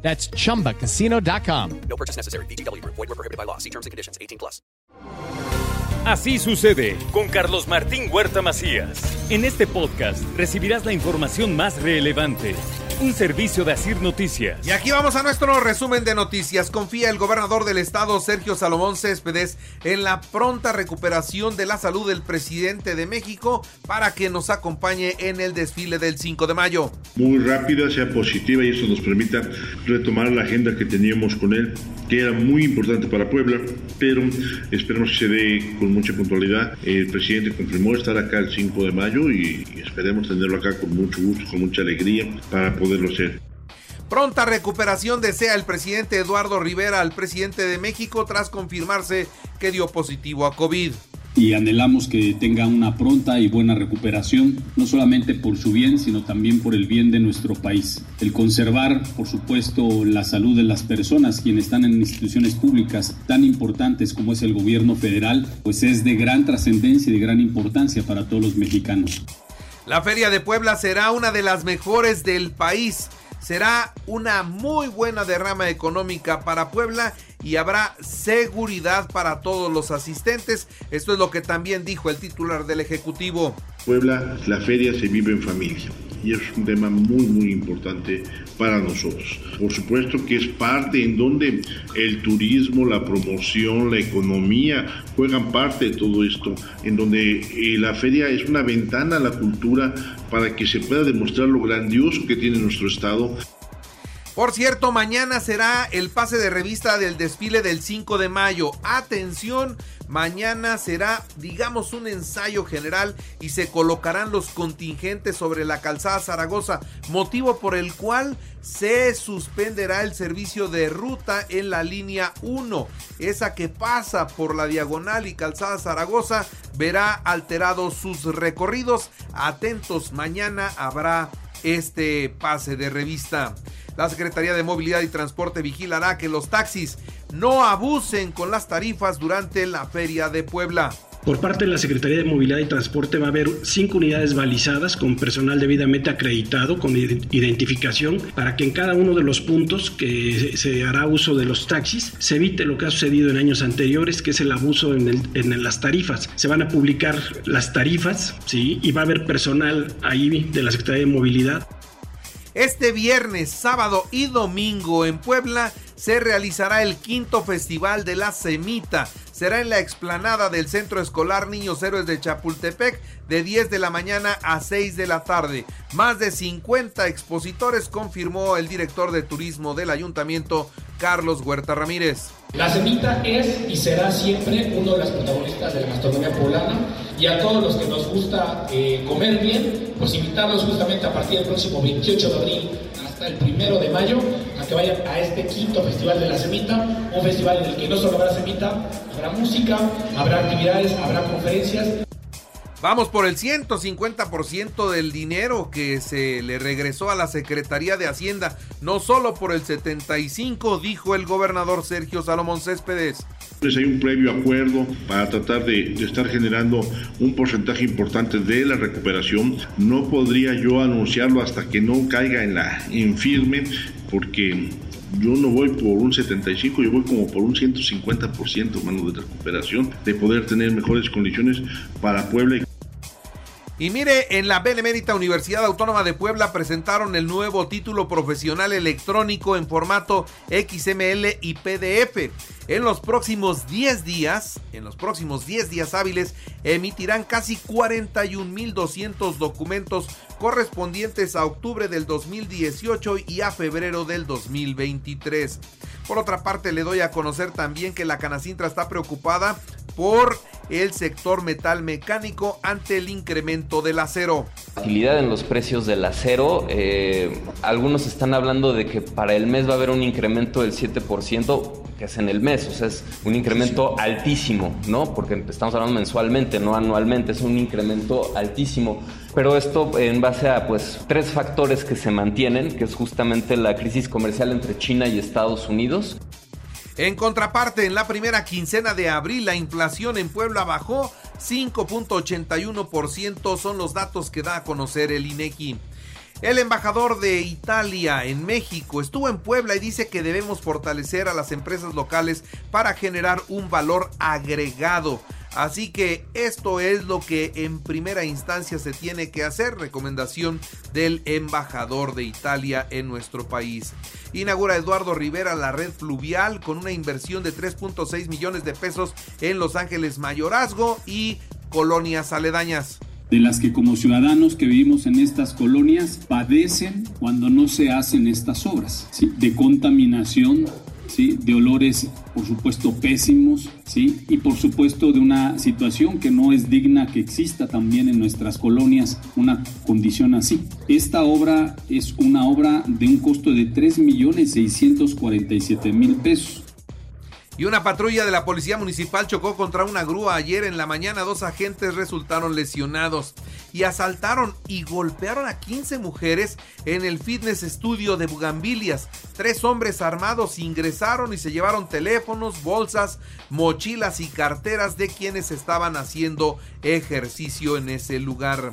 That's chumbacasino.com. No purchase necessary. BGW. Void were prohibited by law. See terms and conditions. 18 plus. Así sucede con Carlos Martín Huerta Macías. En este podcast recibirás la información más relevante. Un servicio de Asir Noticias. Y aquí vamos a nuestro resumen de noticias. Confía el gobernador del estado, Sergio Salomón Céspedes, en la pronta recuperación de la salud del presidente de México para que nos acompañe en el desfile del 5 de mayo. Muy rápida, sea positiva y eso nos permita retomar la agenda que teníamos con él, que era muy importante para Puebla, pero esperemos que se dé con mucha puntualidad. El presidente confirmó estar acá el 5 de mayo y esperemos tenerlo acá con mucho gusto, con mucha alegría para poderlo hacer. Pronta recuperación desea el presidente Eduardo Rivera al presidente de México tras confirmarse que dio positivo a COVID. Y anhelamos que tenga una pronta y buena recuperación, no solamente por su bien, sino también por el bien de nuestro país. El conservar, por supuesto, la salud de las personas quienes están en instituciones públicas tan importantes como es el gobierno federal, pues es de gran trascendencia y de gran importancia para todos los mexicanos. La Feria de Puebla será una de las mejores del país. Será una muy buena derrama económica para Puebla y habrá seguridad para todos los asistentes. Esto es lo que también dijo el titular del Ejecutivo. Puebla, la feria se vive en familia y es un tema muy muy importante para nosotros. Por supuesto que es parte en donde el turismo, la promoción, la economía juegan parte de todo esto, en donde eh, la feria es una ventana a la cultura para que se pueda demostrar lo grandioso que tiene nuestro estado. Por cierto, mañana será el pase de revista del desfile del 5 de mayo. Atención, mañana será, digamos, un ensayo general y se colocarán los contingentes sobre la calzada Zaragoza, motivo por el cual se suspenderá el servicio de ruta en la línea 1. Esa que pasa por la diagonal y calzada Zaragoza verá alterados sus recorridos. Atentos, mañana habrá este pase de revista. La Secretaría de Movilidad y Transporte vigilará que los taxis no abusen con las tarifas durante la Feria de Puebla. Por parte de la Secretaría de Movilidad y Transporte va a haber cinco unidades balizadas con personal debidamente acreditado, con identificación, para que en cada uno de los puntos que se hará uso de los taxis se evite lo que ha sucedido en años anteriores, que es el abuso en, en las tarifas. Se van a publicar las tarifas, ¿sí? Y va a haber personal ahí de la Secretaría de Movilidad. Este viernes, sábado y domingo en Puebla se realizará el quinto festival de la Semita. Será en la explanada del Centro Escolar Niños Héroes de Chapultepec de 10 de la mañana a 6 de la tarde. Más de 50 expositores confirmó el director de turismo del ayuntamiento, Carlos Huerta Ramírez. La semita es y será siempre uno de las protagonistas de la gastronomía poblana y a todos los que nos gusta eh, comer bien, pues invitarlos justamente a partir del próximo 28 de abril hasta el primero de mayo a que vayan a este quinto festival de la semita, un festival en el que no solo habrá semita, habrá música, habrá actividades, habrá conferencias. Vamos por el 150% del dinero que se le regresó a la Secretaría de Hacienda, no solo por el 75, dijo el gobernador Sergio Salomón Céspedes. Pues hay un previo acuerdo para tratar de, estar generando un porcentaje importante de la recuperación. No podría yo anunciarlo hasta que no caiga en la infirme, porque yo no voy por un 75, yo voy como por un 150%, mano, de recuperación, de poder tener mejores condiciones para Puebla. Y mire, en la Benemérita Universidad Autónoma de Puebla presentaron el nuevo título profesional electrónico en formato XML y PDF. En los próximos 10 días, en los próximos 10 días hábiles, emitirán casi 41.200 documentos correspondientes a octubre del 2018 y a febrero del 2023. Por otra parte, le doy a conocer también que la Canacintra está preocupada por el sector metal mecánico ante el incremento del acero. Utilidad en los precios del acero, eh, algunos están hablando de que para el mes va a haber un incremento del 7%. que es en el mes. O sea, es un incremento altísimo, ¿no? Porque estamos hablando mensualmente, no anualmente, es un incremento altísimo. Pero esto en base a pues tres factores que se mantienen, que es justamente la crisis comercial entre China y Estados Unidos. En contraparte, en la primera quincena de abril, la inflación en Puebla bajó 5.81%, son los datos que da a conocer el INEGI. El embajador de Italia en México estuvo en Puebla y dice que debemos fortalecer a las empresas locales para generar un valor agregado. Así que esto es lo que en primera instancia se tiene que hacer, recomendación del embajador de Italia en nuestro país. Inaugura Eduardo Rivera la red fluvial con una inversión de 3.6 millones de pesos en Los Ángeles Mayorazgo y colonias aledañas de las que como ciudadanos que vivimos en estas colonias padecen cuando no se hacen estas obras, de contaminación, de olores por supuesto pésimos, ¿sí? y por supuesto de una situación que no es digna que exista también en nuestras colonias una condición así. Esta obra es una obra de un costo de 3.647.000 pesos y una patrulla de la policía municipal chocó contra una grúa ayer en la mañana. Dos agentes resultaron lesionados y asaltaron y golpearon a 15 mujeres en el fitness studio de Bugambilias. Tres hombres armados ingresaron y se llevaron teléfonos, bolsas, mochilas y carteras de quienes estaban haciendo ejercicio en ese lugar.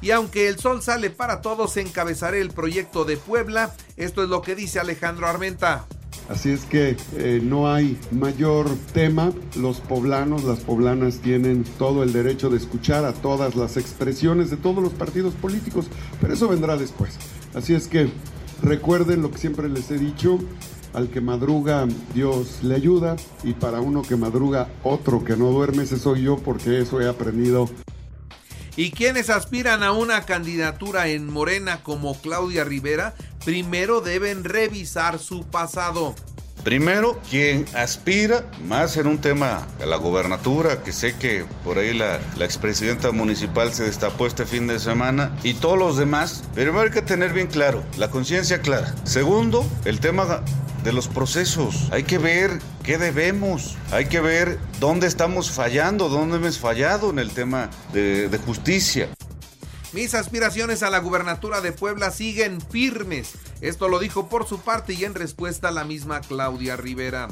Y aunque el sol sale para todos, encabezaré el proyecto de Puebla. Esto es lo que dice Alejandro Armenta. Así es que eh, no hay mayor tema. Los poblanos, las poblanas tienen todo el derecho de escuchar a todas las expresiones de todos los partidos políticos, pero eso vendrá después. Así es que recuerden lo que siempre les he dicho. Al que madruga, Dios le ayuda. Y para uno que madruga, otro que no duerme, ese soy yo, porque eso he aprendido y quienes aspiran a una candidatura en Morena como Claudia Rivera, primero deben revisar su pasado. Primero, quien aspira más en un tema a la gobernatura, que sé que por ahí la, la expresidenta municipal se destapó este fin de semana, y todos los demás, primero hay que tener bien claro, la conciencia clara. Segundo, el tema de los procesos. Hay que ver qué debemos, hay que ver dónde estamos fallando, dónde hemos fallado en el tema de, justicia. Mis aspiraciones a la gubernatura de Puebla siguen firmes. Esto lo dijo por su parte y en respuesta a la misma Claudia Rivera.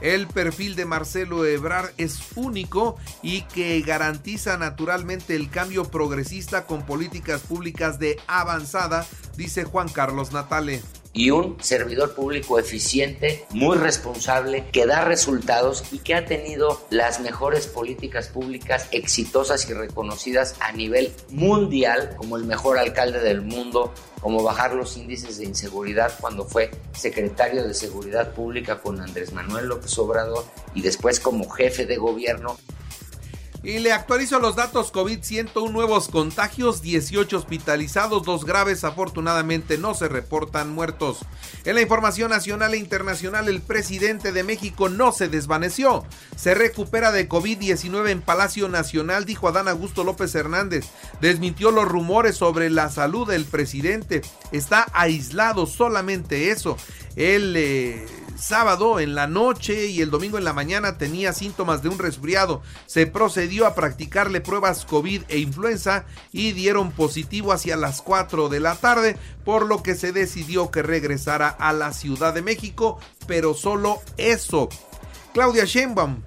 El perfil de Marcelo Ebrar es único y que garantiza naturalmente el cambio progresista con políticas públicas de avanzada, dice Juan Carlos Natale y un servidor público eficiente, muy responsable, que da resultados y que ha tenido las mejores políticas públicas exitosas y reconocidas a nivel mundial como el mejor alcalde del mundo, como bajar los índices de inseguridad cuando fue secretario de Seguridad Pública con Andrés Manuel López Obrador y después como jefe de gobierno. Y le actualizo los datos COVID, 101 nuevos contagios, 18 hospitalizados, dos graves, afortunadamente no se reportan muertos. En la información nacional e internacional, el presidente de México no se desvaneció. Se recupera de COVID-19 en Palacio Nacional, dijo Adán Augusto López Hernández. Desmintió los rumores sobre la salud del presidente. Está aislado, solamente eso. Él... Eh, sábado en la noche y el domingo en la mañana tenía síntomas de un resfriado. Se procedió a practicarle pruebas COVID e influenza y dieron positivo hacia las 4 de la tarde, por lo que se decidió que regresara a la Ciudad de México, pero solo eso. Claudia Sheinbaum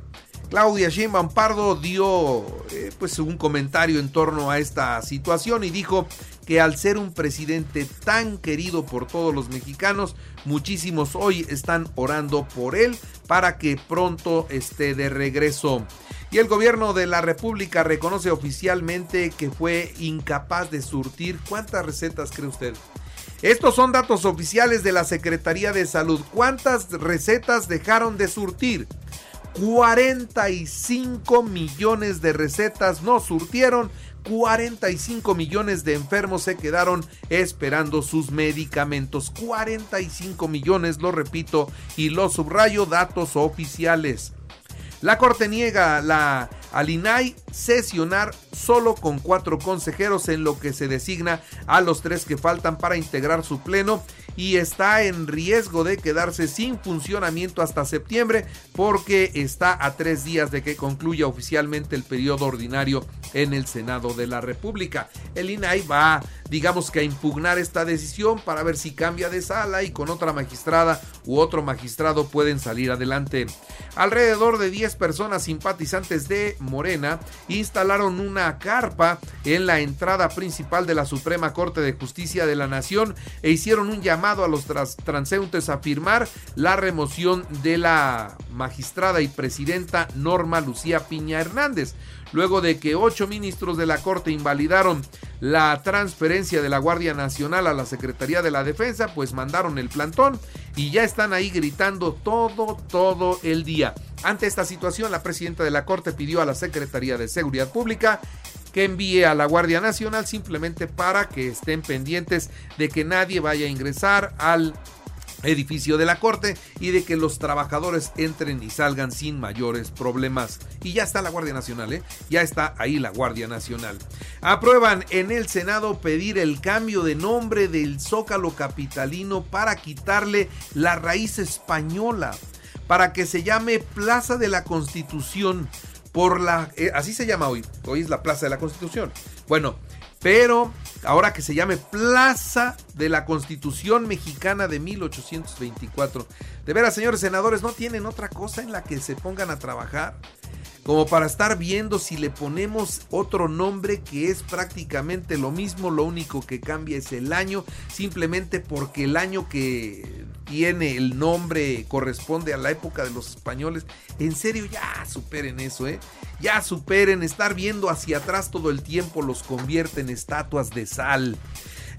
Claudia Sheinbaum Pardo dio eh, pues un comentario en torno a esta situación y dijo que al ser un presidente tan querido por todos los mexicanos, muchísimos hoy están orando por él para que pronto esté de regreso. Y el gobierno de la República reconoce oficialmente que fue incapaz de surtir. ¿Cuántas recetas cree usted? Estos son datos oficiales de la Secretaría de Salud. ¿Cuántas recetas dejaron de surtir? 45 millones de recetas no surtieron, 45 millones de enfermos se quedaron esperando sus medicamentos. 45 millones, lo repito y lo subrayo, datos oficiales. La Corte niega la, al INAI sesionar solo con cuatro consejeros en lo que se designa a los tres que faltan para integrar su pleno y está en riesgo de quedarse sin funcionamiento hasta septiembre porque está a tres días de que concluya oficialmente el periodo ordinario en el Senado de la República. El INAI va, digamos que a impugnar esta decisión para ver si cambia de sala y con otra magistrada u otro magistrado pueden salir adelante. Alrededor de 10 personas simpatizantes de Morena instalaron una carpa en la entrada principal de la Suprema Corte de Justicia de la Nación e hicieron un llamado a los transeúntes a firmar la remoción de la magistrada y presidenta Norma Lucía Piña Hernández luego de que ocho ministros de la Corte invalidaron la transferencia de la Guardia Nacional a la Secretaría de la Defensa, pues mandaron el plantón y ya están ahí gritando todo, todo el día. Ante esta situación, la presidenta de la Corte pidió a la Secretaría de Seguridad Pública que envíe a la Guardia Nacional simplemente para que estén pendientes de que nadie vaya a ingresar al edificio de la Corte y de que los trabajadores entren y salgan sin mayores problemas. Y ya está la Guardia Nacional, ¿eh? Ya está ahí la Guardia Nacional. Aprueban en el Senado pedir el cambio de nombre del Zócalo Capitalino para quitarle la raíz española, para que se llame Plaza de la Constitución. Por la, eh, así se llama hoy, hoy es la Plaza de la Constitución. Bueno, pero ahora que se llame Plaza de la Constitución Mexicana de 1824. De veras, señores senadores, ¿no tienen otra cosa en la que se pongan a trabajar? como para estar viendo si le ponemos otro nombre que es prácticamente lo mismo, lo único que cambia es el año, simplemente porque el año que tiene el nombre corresponde a la época de los españoles. En serio, ya superen eso, ¿eh? Ya superen estar viendo hacia atrás todo el tiempo los convierte en estatuas de sal.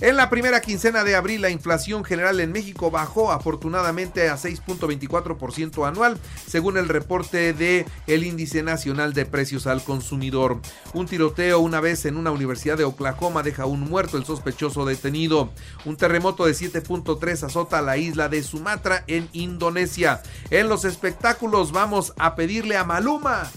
En la primera quincena de abril, la inflación general en México bajó afortunadamente a 6.24% anual, según el reporte de el Índice Nacional de Precios al Consumidor. Un tiroteo una vez en una universidad de Oklahoma deja un muerto el sospechoso detenido. Un terremoto de 7.3 azota la isla de Sumatra en Indonesia. En los espectáculos vamos a pedirle a Maluma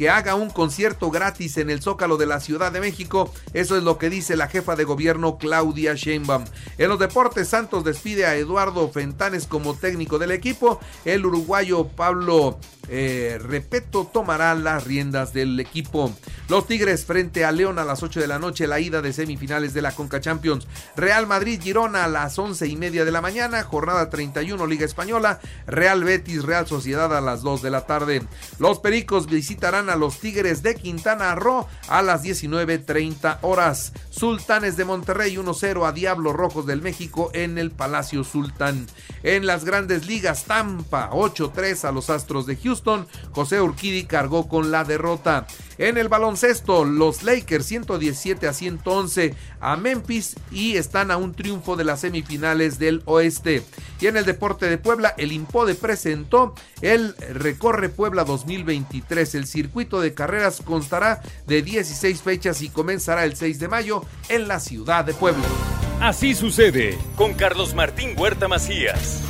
que haga un concierto gratis en el Zócalo de la Ciudad de México. Eso es lo que dice la jefa de gobierno Claudia Sheinbaum. En los deportes, Santos despide a Eduardo Fentanes como técnico del equipo. El uruguayo Pablo eh, Repeto tomará las riendas del equipo. Los Tigres frente a León a las 8 de la noche, la ida de semifinales de la Conca Champions. Real Madrid Girona a las 11 y media de la mañana, jornada 31 Liga Española. Real Betis Real Sociedad a las 2 de la tarde. Los Pericos visitarán a los Tigres de Quintana Roo a las 19.30 horas. Sultanes de Monterrey 1-0 a Diablos Rojos del México en el Palacio Sultán. En las grandes ligas, Tampa 8-3 a los Astros de José Urquidi cargó con la derrota. En el baloncesto, los Lakers 117 a 111 a Memphis y están a un triunfo de las semifinales del oeste. Y en el deporte de Puebla, el Impode presentó el Recorre Puebla 2023. El circuito de carreras constará de 16 fechas y comenzará el 6 de mayo en la ciudad de Puebla. Así sucede con Carlos Martín Huerta Macías.